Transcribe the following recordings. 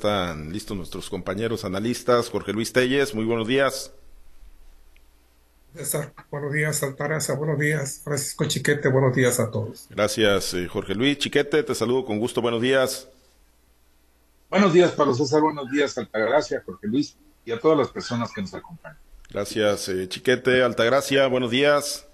están listos nuestros compañeros analistas. Jorge Luis Telles, muy buenos días. César, buenos días, Altaraza, buenos días, Francisco Chiquete, buenos días a todos. Gracias, eh, Jorge Luis. Chiquete, te saludo con gusto, buenos días. Buenos días, Pablo César, buenos días, Altagracia, Jorge Luis, y a todas las personas que nos acompañan. Gracias, eh, Chiquete, Altagracia, buenos días.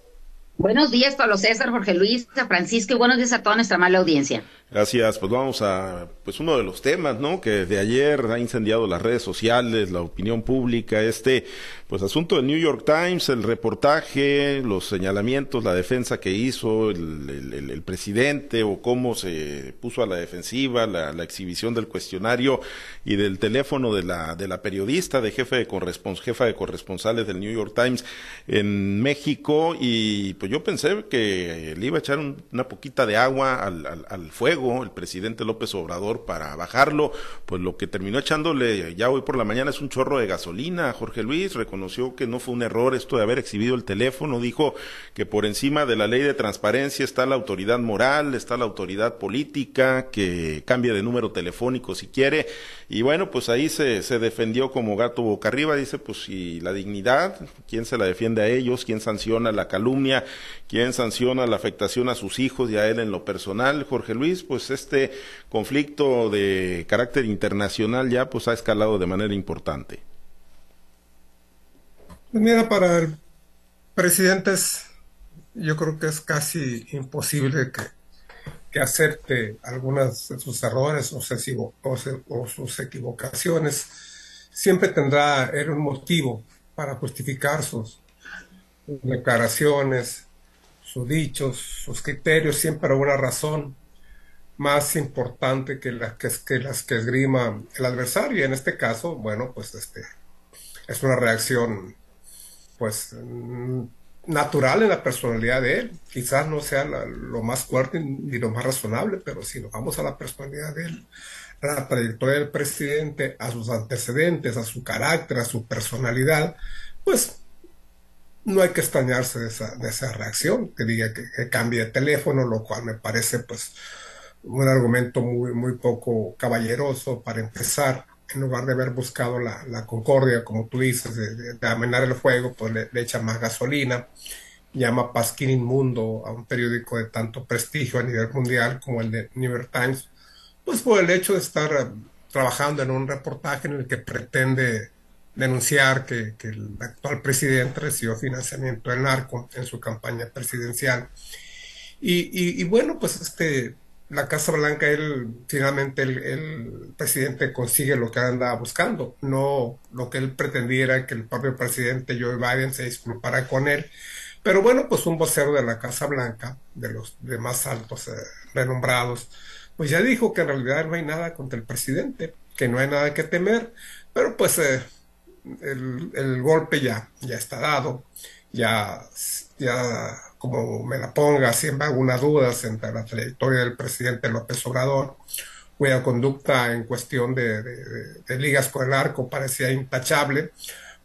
Buenos días, Pablo César, Jorge Luis, Francisco, y buenos días a toda nuestra mala audiencia. Gracias, pues vamos a, pues uno de los temas, ¿no? Que de ayer ha incendiado las redes sociales, la opinión pública, este, pues asunto del New York Times, el reportaje, los señalamientos, la defensa que hizo el, presidente o cómo se puso a la defensiva, la, exhibición del cuestionario y del teléfono de la, de la periodista, de jefe de correspons, jefa de corresponsales del New York Times en México y pues yo pensé que le iba a echar una poquita de agua al, al fuego el presidente López Obrador para bajarlo, pues lo que terminó echándole ya hoy por la mañana es un chorro de gasolina. Jorge Luis reconoció que no fue un error esto de haber exhibido el teléfono, dijo que por encima de la ley de transparencia está la autoridad moral, está la autoridad política, que cambie de número telefónico si quiere, y bueno, pues ahí se, se defendió como gato boca arriba, dice, pues si la dignidad, ¿quién se la defiende a ellos? ¿Quién sanciona la calumnia? ¿Quién sanciona la afectación a sus hijos y a él en lo personal? Jorge Luis, pues este conflicto de carácter internacional ya pues ha escalado de manera importante. Pues mira, para el presidente yo creo que es casi imposible que, que acepte algunas de sus errores o, o, sus equivocaciones. Siempre tendrá él un motivo para justificar sus declaraciones, sus dichos, sus criterios, siempre una razón más importante que las que, que, esgrima el adversario. En este caso, bueno, pues este es una reacción pues mm, natural en la personalidad de él. Quizás no sea lo más fuerte ni lo más razonable, pero si nos vamos a la personalidad de él, a la trayectoria del presidente, a sus antecedentes, a su carácter, a su personalidad, pues no hay que extrañarse de esa, de esa reacción, que diga que, cambie de teléfono, lo cual me parece pues un argumento muy, muy poco caballeroso para empezar, en lugar de haber buscado la, la concordia, como tú dices, de, de, amenar el fuego, pues le, le, echa más gasolina, llama Pasquín inmundo a un periódico de tanto prestigio a nivel mundial como el de New York Times, pues por el hecho de estar eh, trabajando en un reportaje en el que pretende denunciar que, que el actual presidente recibió financiamiento del narco en su campaña presidencial. Y, y, y bueno, pues este la Casa Blanca, él finalmente el, presidente consigue lo que andaba buscando, no lo que él pretendiera que el propio presidente Joe Biden se disculpara con él. Pero bueno, pues un vocero de la Casa Blanca, de los de más altos eh, renombrados, pues ya dijo que en realidad no hay nada contra el presidente, que no hay nada que temer, pero pues eh, el, golpe ya, ya está dado, ya, ya como me la ponga, siempre alguna duda entre la trayectoria del presidente López Obrador, cuya conducta en cuestión de, de, ligas con el arco parecía intachable,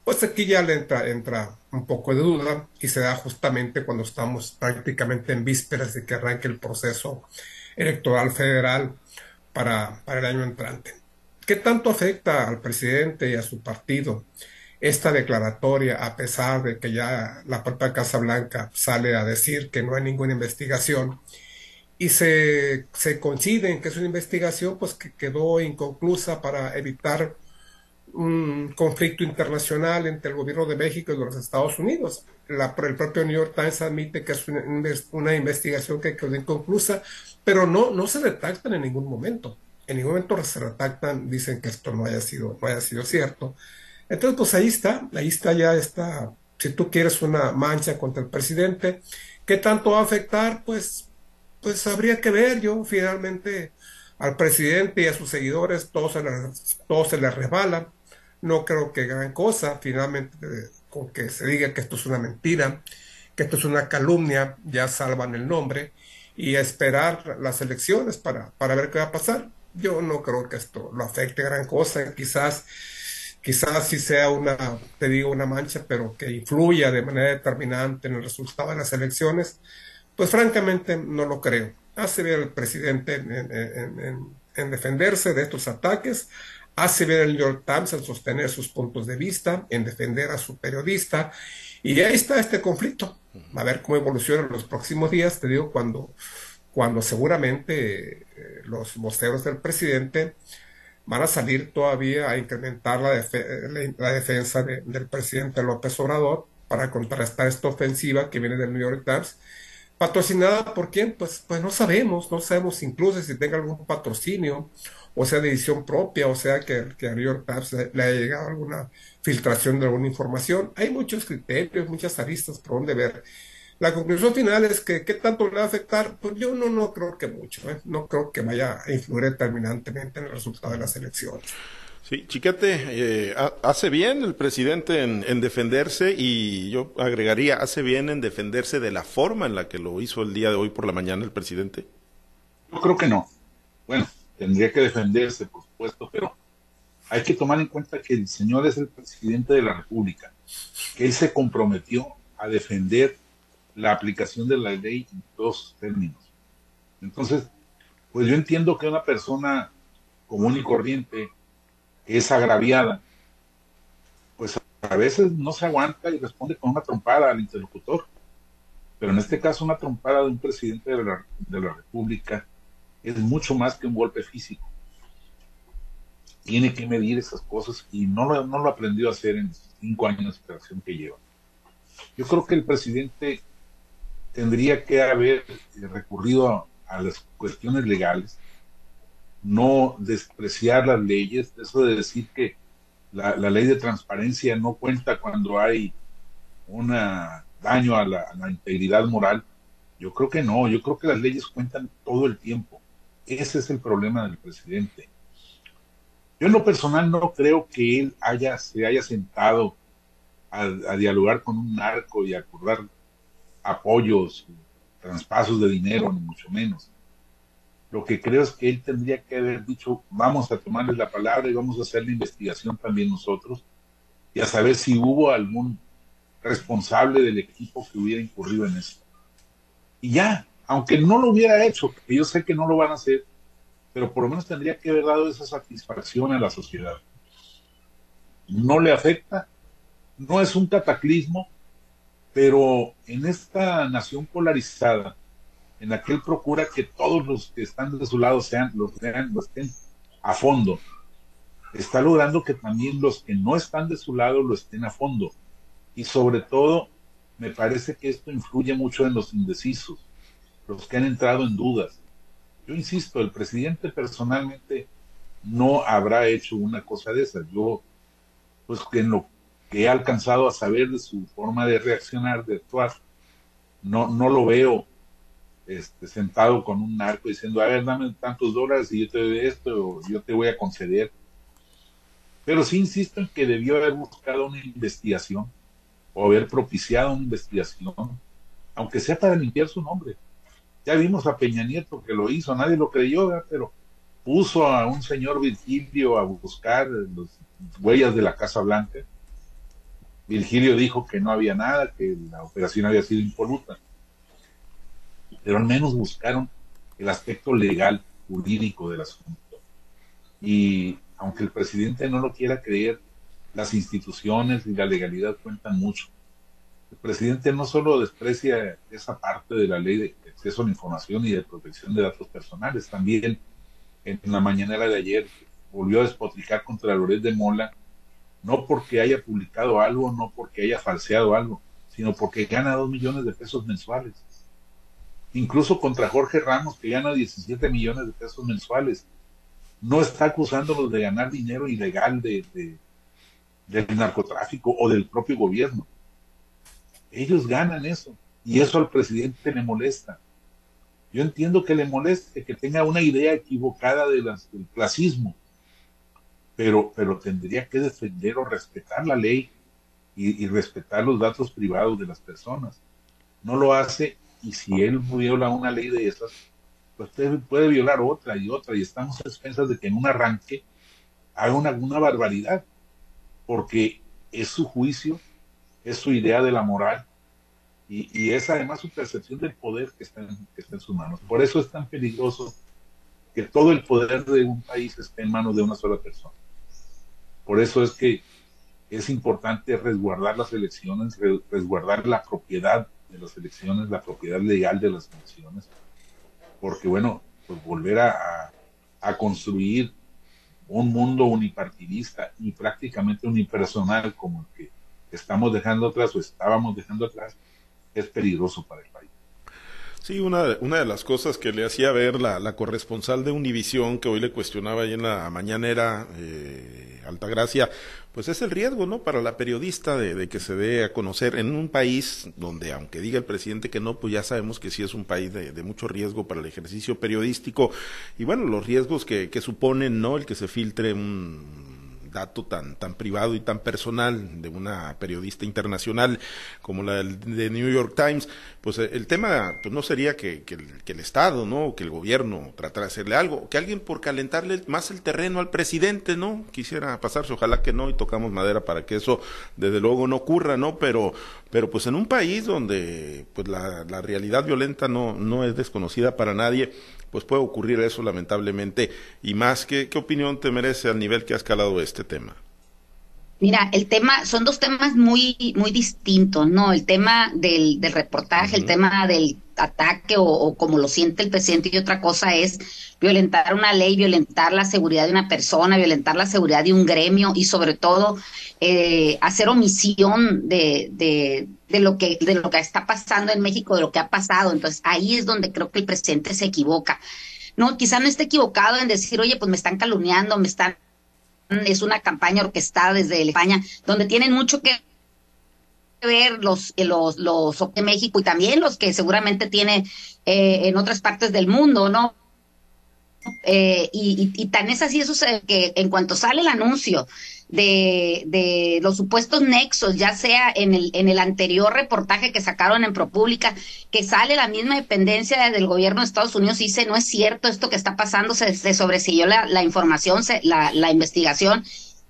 pues aquí ya le entra, entra un poco de duda y se da justamente cuando estamos prácticamente en vísperas de que arranque el proceso electoral federal para, para el año entrante. ¿Qué tanto afecta al presidente y a su partido esta declaratoria, a pesar de que ya la propia Casa Blanca sale a decir que no hay ninguna investigación, y se, se coincide en que es una investigación pues, que quedó inconclusa para evitar un conflicto internacional entre el gobierno de México y los Estados Unidos. El propio New York Times admite que es una, una investigación que quedó inconclusa, pero no, no se retractan en ningún momento. En ningún momento se retractan, dicen que esto no haya sido, no haya sido cierto. Entonces, pues ahí está, ahí está ya esta, si tú quieres una mancha contra el presidente, ¿qué tanto va a afectar? Pues, pues habría que ver, yo finalmente al presidente y a sus seguidores todo se les, se les resbala, no creo que gran cosa, finalmente con que se diga que esto es una mentira, que esto es una calumnia, ya salvan el nombre, y esperar las elecciones para, para ver qué va a pasar. Yo no creo que esto lo afecte gran cosa, quizás quizás sí sea una, te digo, una mancha, pero que influya de manera determinante en el resultado de las elecciones, pues francamente no lo creo. Hace bien el presidente en, en, en, en defenderse de estos ataques, Hace bien el New York Times en sostener sus puntos de vista, en defender a su periodista, y ahí está este conflicto. A ver cómo evoluciona en los próximos días, te digo, cuando, cuando seguramente eh, los voceros del presidente van a salir todavía a incrementar la, la, defensa del presidente López Obrador para contrarrestar esta ofensiva que viene del New York Times ¿Patrocinada por quién? Pues, pues no sabemos, no sabemos incluso si tenga algún patrocinio, o sea, de edición propia, o sea, que, que a New York Times le, haya llegado alguna filtración de alguna información. Hay muchos criterios, muchas aristas por donde ver. La conclusión final es que qué tanto le va a afectar, pues yo no, no creo que mucho, ¿eh? no creo que vaya a influir determinantemente en el resultado de las elecciones. Sí, Chiquete, eh, hace bien el presidente en, defenderse y yo agregaría, hace bien en defenderse de la forma en la que lo hizo el día de hoy por la mañana el presidente. Yo creo que no. Bueno, tendría que defenderse, por supuesto, pero hay que tomar en cuenta que el señor es el presidente de la República, que él se comprometió a defender la aplicación de la ley en dos términos. Entonces, pues yo entiendo que una persona común y corriente es agraviada, pues a veces no se aguanta y responde con una trompada al interlocutor. Pero en este caso una trompada de un presidente de la, de la República es mucho más que un golpe físico. Tiene que medir esas cosas y no lo, no lo aprendió a hacer en cinco años de operación que lleva. Yo creo que el presidente tendría que haber recurrido a las cuestiones legales no despreciar las leyes, eso de decir que la, ley de transparencia no cuenta cuando hay un daño a la, integridad moral. Yo creo que no, yo creo que las leyes cuentan todo el tiempo. Ese es el problema del presidente. Yo en lo personal no creo que él haya, se haya sentado a, a dialogar con un narco y a acordar apoyos, traspasos de dinero, ni mucho menos. Lo que creo es que él tendría que haber dicho, vamos a tomarle la palabra y vamos a hacer la investigación también nosotros y a saber si hubo algún responsable del equipo que hubiera incurrido en esto. Y ya, aunque no lo hubiera hecho, que yo sé que no lo van a hacer, pero por lo menos tendría que haber dado esa satisfacción a la sociedad. No le afecta, no es un cataclismo, pero en esta nación polarizada, en la que él procura que todos los que están de su lado sean los, los estén a fondo. Está logrando que también los que no están de su lado lo estén a fondo. Y sobre todo, me parece que esto influye mucho en los indecisos, los que han entrado en dudas. Yo insisto, el presidente personalmente no habrá hecho una cosa de esas. Yo, pues en lo que he alcanzado a saber de su forma de reaccionar, de actuar, no, no lo veo este, sentado con un narco diciendo, a ver, dame tantos dólares y yo te doy esto, yo te voy a conceder. Pero sí insisto en que debió haber buscado una investigación o haber propiciado una investigación, aunque sea para limpiar su nombre. Ya vimos a Peña Nieto que lo hizo, nadie lo creyó, pero puso a un señor Virgilio a buscar las huellas de la Casa Blanca. Virgilio dijo que no había nada, que la operación había sido impoluta pero al menos buscaron el aspecto legal, jurídico del asunto. Y aunque el presidente no lo quiera creer, las instituciones y la legalidad cuentan mucho. El presidente no solo desprecia esa parte de la ley de acceso a la información y de protección de datos personales, también en la mañanera de ayer volvió a despotricar contra Loret de Mola, no porque haya publicado algo, no porque haya falseado algo, sino porque gana dos millones de pesos mensuales incluso contra Jorge Ramos, que gana 17 millones de pesos mensuales. No está acusándolos de ganar dinero ilegal de, del narcotráfico o del propio gobierno. Ellos ganan eso y eso al presidente le molesta. Yo entiendo que le moleste, que tenga una idea equivocada de del clasismo, pero, pero tendría que defender o respetar la ley y, respetar los datos privados de las personas. No lo hace y si él viola una ley de esas, pues puede violar otra y otra, y estamos a expensas de que en un arranque haga una, una barbaridad, porque es su juicio, es su idea de la moral, y, y, es además su percepción del poder que está, en, que está en sus manos. Por eso es tan peligroso que todo el poder de un país esté en manos de una sola persona. Por eso es que es importante resguardar las elecciones, resguardar la propiedad de las elecciones, la propiedad legal de las elecciones, porque bueno, pues volver a, a construir un mundo unipartidista y prácticamente unipersonal como el que estamos dejando atrás o estábamos dejando atrás, es peligroso para el país. Sí, una, una de las cosas que le hacía ver la, corresponsal de Univisión, que hoy le cuestionaba ahí en la mañanera, eh, Altagracia, pues es el riesgo, ¿no? Para la periodista de, que se dé a conocer en un país donde, aunque diga el presidente que no, pues ya sabemos que sí es un país de, de mucho riesgo para el ejercicio periodístico. Y bueno, los riesgos que, que suponen, ¿no? El que se filtre un dato tan, tan privado y tan personal de una periodista internacional como la de New York Times, pues eh, el tema pues no sería que, que, el, Estado, ¿no? que el gobierno tratara de hacerle algo, que alguien por calentarle más el terreno al presidente, ¿no? Quisiera pasarse, ojalá que no, y tocamos madera para que eso desde luego no ocurra, ¿no? Pero, pero pues en un país donde pues la, la realidad violenta no, no es desconocida para nadie, pues puede ocurrir eso lamentablemente. Y más, ¿qué, qué opinión te merece al nivel que ha escalado este tema? Mira, el tema, son dos temas muy, muy distintos, ¿no? El tema del, del reportaje, uh -huh. el tema del ataque o, o, como lo siente el presidente y otra cosa es violentar una ley, violentar la seguridad de una persona, violentar la seguridad de un gremio y sobre todo eh, hacer omisión de, de, de, lo que, de lo que está pasando en México, de lo que ha pasado. Entonces ahí es donde creo que el presidente se equivoca. No, quizá no esté equivocado en decir, oye, pues me están calumniando, me están es una campaña orquestada desde España, donde tienen mucho que ver los los los de México y también los que seguramente tiene eh, en otras partes del mundo, ¿no? Eh, y, y, y, tan es así eso que en cuanto sale el anuncio de, de los supuestos nexos, ya sea en el, en el anterior reportaje que sacaron en ProPública, que sale la misma dependencia del gobierno de Estados Unidos dice, no es cierto esto que está pasando, se, se la información, se, la, la investigación.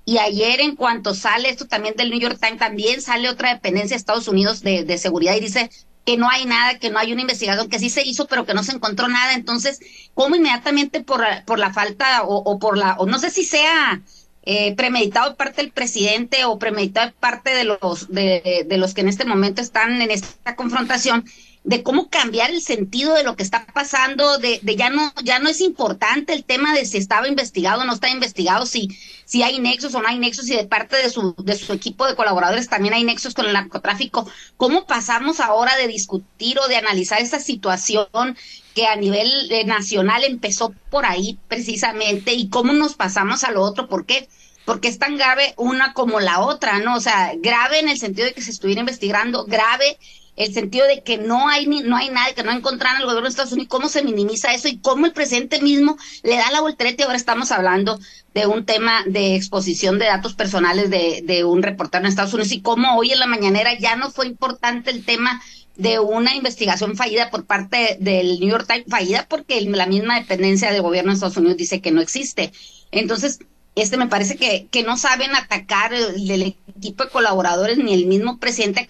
Y ayer, en cuanto sale esto también del New York Times, también sale otra dependencia de Estados Unidos de, de seguridad y dice que no hay nada, que no hay una investigación, que sí se hizo, pero que no se encontró nada. Entonces, ¿cómo inmediatamente por, por la falta o, por la, o no sé si sea eh, premeditado parte del presidente o premeditado parte de los de, de, los que en este momento están en esta confrontación de cómo cambiar el sentido de lo que está pasando de, de ya no ya no es importante el tema de si estaba investigado o no está investigado si si hay nexos o no hay nexos y de parte de su de su equipo de colaboradores también hay nexos con el narcotráfico cómo pasamos ahora de discutir o de analizar esta situación que a nivel eh, nacional empezó por ahí precisamente y cómo nos pasamos a lo otro, ¿por qué? Porque es tan grave una como la otra, ¿no? O sea, grave en el sentido de que se estuviera investigando, grave el sentido de que no hay ni, no hay nada, que no encontraron el gobierno de Estados Unidos, cómo se minimiza eso y cómo el presidente mismo le da la voltereta y ahora estamos hablando de un tema de exposición de datos personales de, de un reportero en Estados Unidos y cómo hoy en la mañanera ya no fue importante el tema de una investigación fallida por parte del New York Times, fallida porque la misma dependencia del gobierno de Estados Unidos dice que no existe. Entonces, este me parece que, que no saben atacar el, el, equipo de colaboradores ni el mismo presidente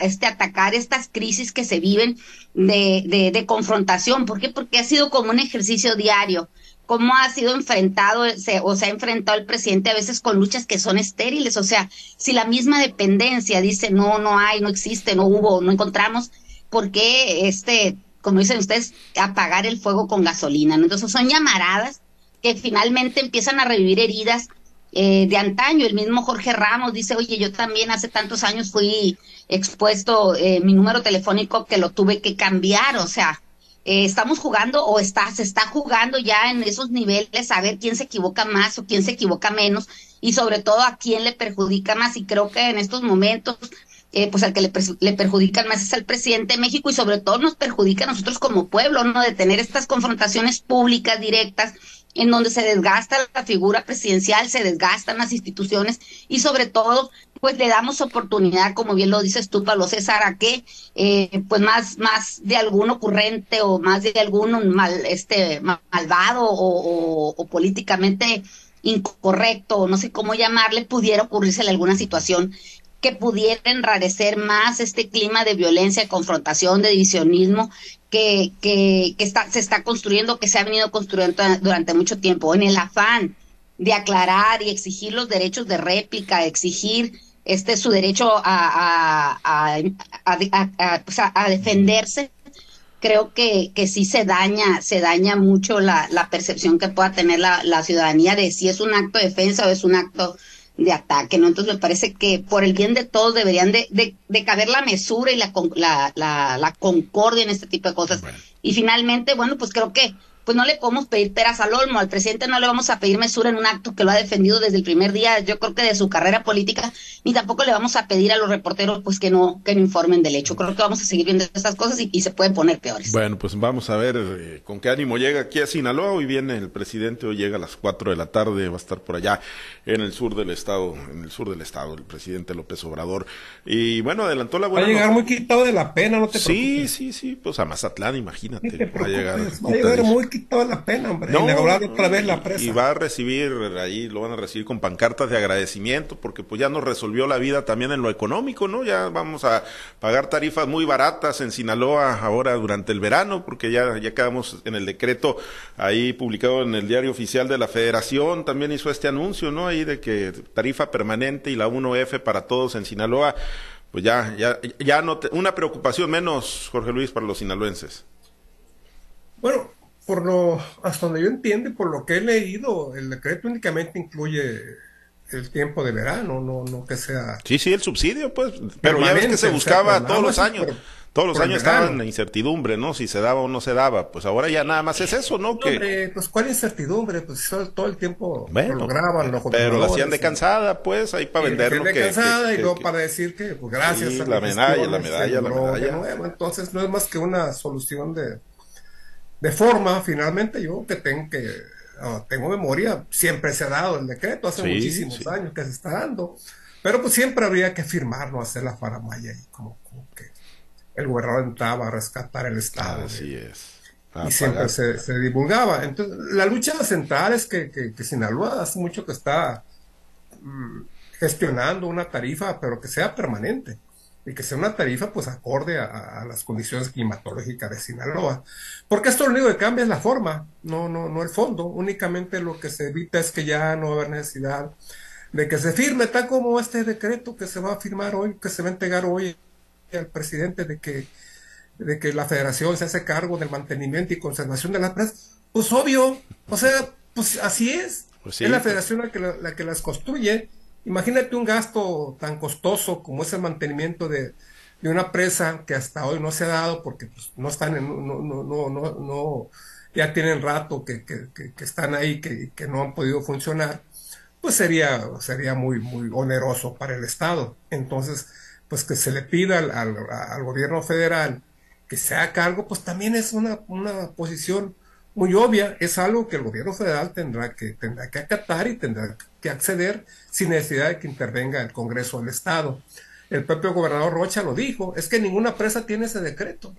este atacar estas crisis que se viven de, de, de confrontación. ¿Por qué? Porque ha sido como un ejercicio diario cómo ha sido enfrentado se, o se ha enfrentado el presidente a veces con luchas que son estériles. O sea, si la misma dependencia dice no, no hay, no existe, no hubo, no encontramos, ¿por qué este, como dicen ustedes, apagar el fuego con gasolina? Entonces son llamaradas que finalmente empiezan a revivir heridas eh, de antaño. El mismo Jorge Ramos dice, oye, yo también hace tantos años fui expuesto eh, mi número telefónico que lo tuve que cambiar. O sea, eh, estamos jugando o está, se está jugando ya en esos niveles a ver quién se equivoca más o quién se equivoca menos y sobre todo a quién le perjudica más y creo que en estos momentos eh, pues al que le, le perjudican más es al presidente de México y sobre todo nos perjudica a nosotros como pueblo, ¿no? De tener estas confrontaciones públicas directas en donde se desgasta la figura presidencial, se desgastan las instituciones y sobre todo pues le damos oportunidad, como bien lo dices tú, Pablo César, a que eh, pues más, más de algún ocurrente o más de algún mal, este, malvado o, o, políticamente incorrecto, no sé cómo llamarle, pudiera ocurrirse alguna situación que pudiera enrarecer más este clima de violencia, de confrontación, de divisionismo que, que, que está, se está construyendo, que se ha venido construyendo durante mucho tiempo, en el afán de aclarar y exigir los derechos de réplica, exigir este su derecho a, a, a, defenderse, creo que, que sí se daña, se daña mucho la, la percepción que pueda tener la, la ciudadanía de si es un acto de defensa o es un acto de ataque, ¿no? Entonces me parece que por el bien de todos deberían de, de, de caber la mesura y la, la, la, la, concordia en este tipo de cosas. Y finalmente, bueno, pues creo que pues no le podemos pedir peras al olmo. Al presidente no le vamos a pedir mesura en un acto que lo ha defendido desde el primer día, yo creo que de su carrera política, ni tampoco le vamos a pedir a los reporteros pues que no, que no informen del hecho. Creo que vamos a seguir viendo estas cosas y, se pueden poner peores. Bueno, pues vamos a ver eh, con qué ánimo llega aquí a Sinaloa. Hoy viene el presidente, hoy llega a las 4 de la tarde, va a estar por allá en el sur del estado, en el sur del estado, el presidente López Obrador. Y bueno, adelantó la buena. Va a llegar muy quitado de la pena, no te Sí, sí, sí, pues a Mazatlán, imagínate. va a llegar, va a llegar muy toda la pena, hombre. No, otra vez la presa. Y va a recibir, ahí lo van a recibir con pancartas de agradecimiento, porque pues ya nos resolvió la vida también en lo económico, ¿no? Ya vamos a pagar tarifas muy baratas en Sinaloa ahora durante el verano, porque ya, ya quedamos en el decreto ahí publicado en el diario oficial de la Federación, también hizo este anuncio, ¿no? Ahí de que tarifa permanente y la 1F para todos en Sinaloa, pues ya, ya, ya no, una preocupación menos, Jorge Luis, para los sinaloenses. Bueno, por lo, hasta donde yo entiendo, por lo que he leído, el decreto únicamente incluye el tiempo de verano, no, no que sea. Sí, sí, el subsidio, pues. Pero ya ves que se buscaba todos los años. todos los años estaban en incertidumbre, ¿no? Si se daba o no se daba. Pues ahora ya nada más es eso, ¿no? que... pues ¿cuál incertidumbre? Pues todo el tiempo lo graban, lo Pero lo hacían de cansada, pues, ahí para venderlo. De cansada y luego para decir que, pues gracias a la medalla, la medalla, la medalla. Entonces no es más que una solución de de forma, finalmente, yo que tengo que ah, tengo memoria, siempre se ha dado el decreto, hace muchísimos años que se está dando, pero pues siempre habría que firmarlo, hacer la faramaya y como, que el gobernador entraba a rescatar el Estado. Así es. y siempre se, divulgaba. Entonces, la lucha central es que, que, Sinaloa hace mucho que está mm, gestionando una tarifa, pero que sea permanente y que sea una tarifa pues acorde a, las condiciones climatológicas de Sinaloa. Porque esto lo único que cambia es la forma, no, no, no el fondo. Únicamente lo que se evita es que ya no va a haber necesidad de que se firme, tal como este decreto que se va a firmar hoy, que se va a entregar hoy al presidente de que, de que la federación se hace cargo del mantenimiento y conservación de las presas. Pues obvio, o sea, pues así es. Pues es la pues. federación la que, la que las construye Imagínate un gasto tan costoso como es el mantenimiento de, una presa que hasta hoy no se ha dado porque pues, no están en, no, no, no, no, ya tienen rato que, que, que, están ahí, que, que no han podido funcionar, pues sería, sería muy, muy oneroso para el Estado. Entonces, pues que se le pida al, al, gobierno federal que se haga cargo, pues también es una, una posición muy obvia, es algo que el gobierno federal tendrá que, tendrá que acatar y tendrá que acceder sin necesidad de que intervenga el Congreso del Estado. El propio gobernador Rocha lo dijo, es que ninguna presa tiene ese decreto.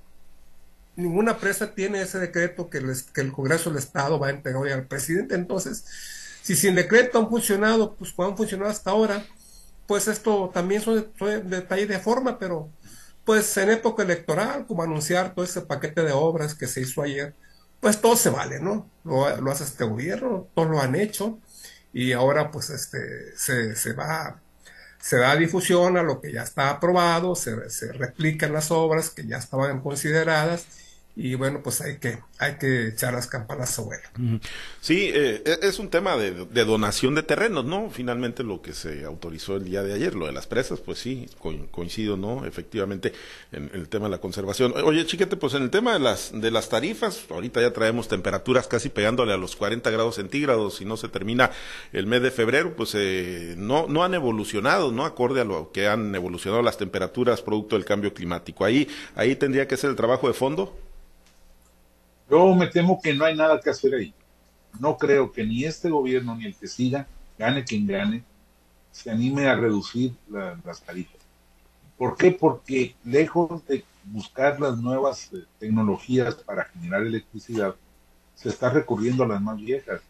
Ninguna presa tiene ese decreto que, que el Congreso del Estado va a entregar hoy al presidente. Entonces, si sin decreto han funcionado, pues han funcionado hasta ahora, pues esto también son, son detalles de forma, pero pues en época electoral, como anunciar todo ese paquete de obras que se hizo ayer, pues todo se vale, ¿no? Lo, lo hace este gobierno, todos lo han hecho y ahora pues este se, se va se da difusión a lo que ya está aprobado, se, se replican las obras que ya estaban consideradas y bueno, pues hay que, hay que echar las campanas a vuelo. Sí, eh, e, es un tema de, donación de terrenos, ¿no? Finalmente lo que se autorizó el día de ayer, lo de las presas, pues sí, coincido, ¿no? Efectivamente, en, el tema de la conservación. Oye, chiquete, pues en el tema de las, de las tarifas, ahorita ya traemos temperaturas casi pegándole a los 40 grados centígrados y no se termina el mes de febrero, pues eh, no, no han evolucionado, ¿no? Acorde a lo que han evolucionado las temperaturas producto del cambio climático. Ahí, ahí tendría que ser el trabajo de fondo. Yo me temo que no hay nada que hacer ahí. No creo que ni este gobierno ni el que siga, gane quien gane, se anime a reducir las tarifas. ¿Por qué? Porque lejos de buscar las nuevas eh, tecnologías para generar electricidad, se está recurriendo a las más viejas.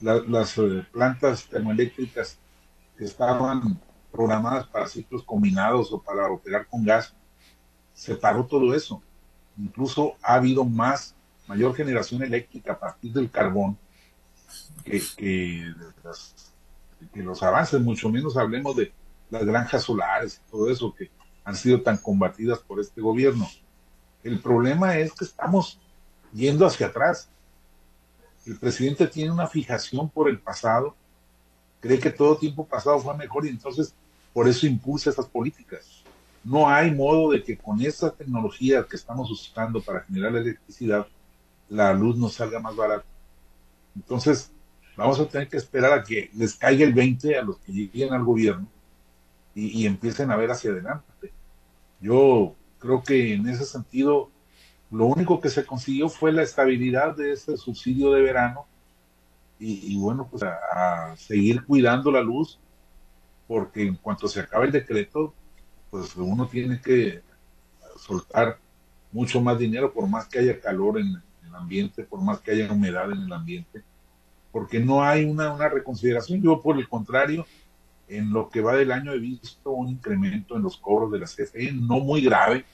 las eh, plantas termoeléctricas que estaban programadas para ciclos combinados o para operar con gas, se paró todo eso. Incluso ha habido más mayor generación eléctrica a partir del carbón que, los avances, mucho menos hablemos de las granjas solares y todo eso que han sido tan combatidas por este gobierno. El problema es que estamos yendo hacia atrás. El presidente tiene una fijación por el pasado, cree que todo tiempo pasado fue mejor y entonces por eso impulsa esas políticas. No hay modo de que con esta tecnología que estamos usando para generar electricidad, la luz nos salga más barata. Entonces, vamos a tener que esperar a que les caiga el 20 a los que lleguen al gobierno y, empiecen a ver hacia adelante. Yo creo que en ese sentido, lo único que se consiguió fue la estabilidad de ese subsidio de verano y, bueno, pues a, seguir cuidando la luz, porque en cuanto se acabe el decreto, pues uno tiene que soltar mucho más dinero, por más que haya calor en, ambiente, por más que haya humedad en el ambiente, porque no hay una, una reconsideración. Yo, por el contrario, en lo que va del año he visto un incremento en los cobros de la CFE, no muy grave,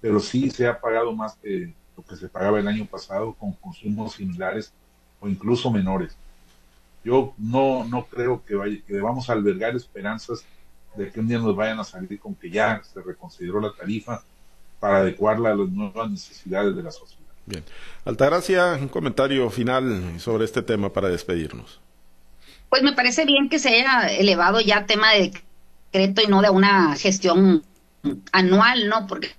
pero sí se ha pagado más que lo que se pagaba el año pasado con consumos similares o incluso menores. Yo no, no creo que, vaya, que debamos albergar esperanzas de que un día nos vayan a salir con que ya se reconsideró la tarifa para adecuarla a las nuevas necesidades de la sociedad. Bien. Altagracia, un comentario final sobre este tema para despedirnos. Pues me parece bien que se haya elevado ya tema de decreto y no de una gestión anual, ¿no? Porque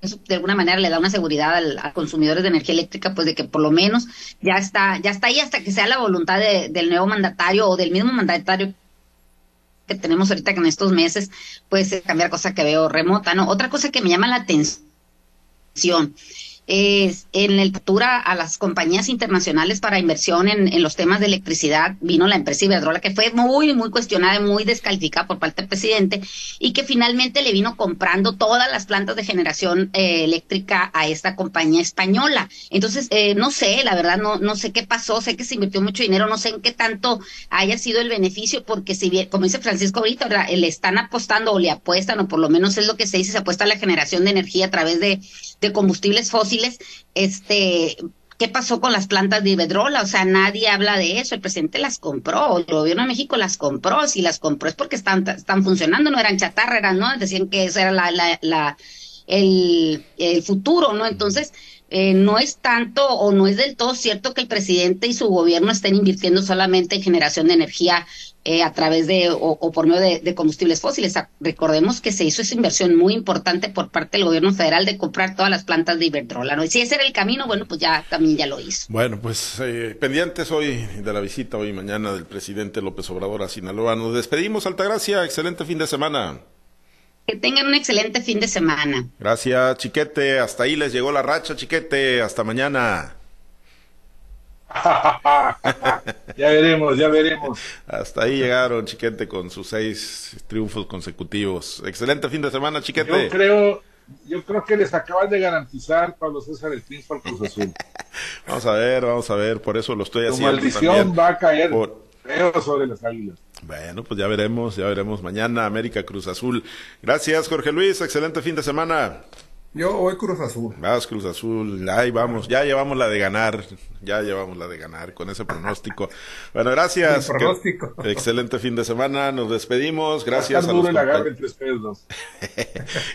eso de alguna manera le da una seguridad al, a consumidores de energía eléctrica, pues de que por lo menos ya está, ya está ahí hasta que sea la voluntad del nuevo mandatario o del mismo mandatario que tenemos ahorita que en estos meses, pues cambiar cosa que veo remota, ¿no? Otra cosa que me llama la atención es en la altura a las compañías internacionales para inversión en, los temas de electricidad, vino la empresa Iberdrola, que fue muy, muy cuestionada y muy descalificada por parte del presidente, y que finalmente le vino comprando todas las plantas de generación eh, eléctrica a esta compañía española. Entonces, eh, no sé, la verdad, no, no sé qué pasó, sé que se invirtió mucho dinero, no sé en qué tanto haya sido el beneficio, porque si bien, como dice Francisco ahorita, le están apostando o le apuestan, o por lo menos es lo que se dice, se apuesta a la generación de energía a través de, de combustibles fósiles este, ¿qué pasó con las plantas de Iberdrola? O sea, nadie habla de eso. El presidente las compró, el gobierno de México las compró. Si las compró es porque están, están funcionando, no eran chatarra, eran, ¿no? Decían que eso era la, la, la el, el futuro, ¿no? Entonces, eh, no es tanto o no es del todo cierto que el presidente y su gobierno estén invirtiendo solamente en generación de energía eh, a través de o, por medio de, combustibles fósiles. Recordemos que se hizo esa inversión muy importante por parte del gobierno federal de comprar todas las plantas de Iberdrola. ¿no? Y si ese era el camino, bueno, pues ya también ya lo hizo. Bueno, pues eh, pendientes hoy de la visita hoy y mañana del presidente López Obrador a Sinaloa. Nos despedimos, Altagracia. Excelente fin de semana. Que tengan un excelente fin de semana. Gracias, Chiquete. Hasta ahí les llegó la racha, Chiquete. Hasta mañana. ya veremos, ya veremos. Hasta ahí llegaron, Chiquete, con sus seis triunfos consecutivos. Excelente fin de semana, Chiquete. Yo creo, yo creo que les acaban de garantizar, Pablo César, el triunfo al Cruz Azul. vamos a ver, vamos a ver, por eso lo estoy haciendo. Tu maldición va a caer sobre las águilas. Bueno, pues ya veremos, ya veremos mañana América Cruz Azul. Gracias, Jorge Luis. Excelente fin de semana. Yo voy Cruz Azul. Vas Cruz Azul. Ahí vamos. Ya llevamos la de ganar. Ya llevamos la de ganar con ese pronóstico. Bueno, gracias. pronóstico. excelente fin de semana. Nos despedimos. Gracias a, los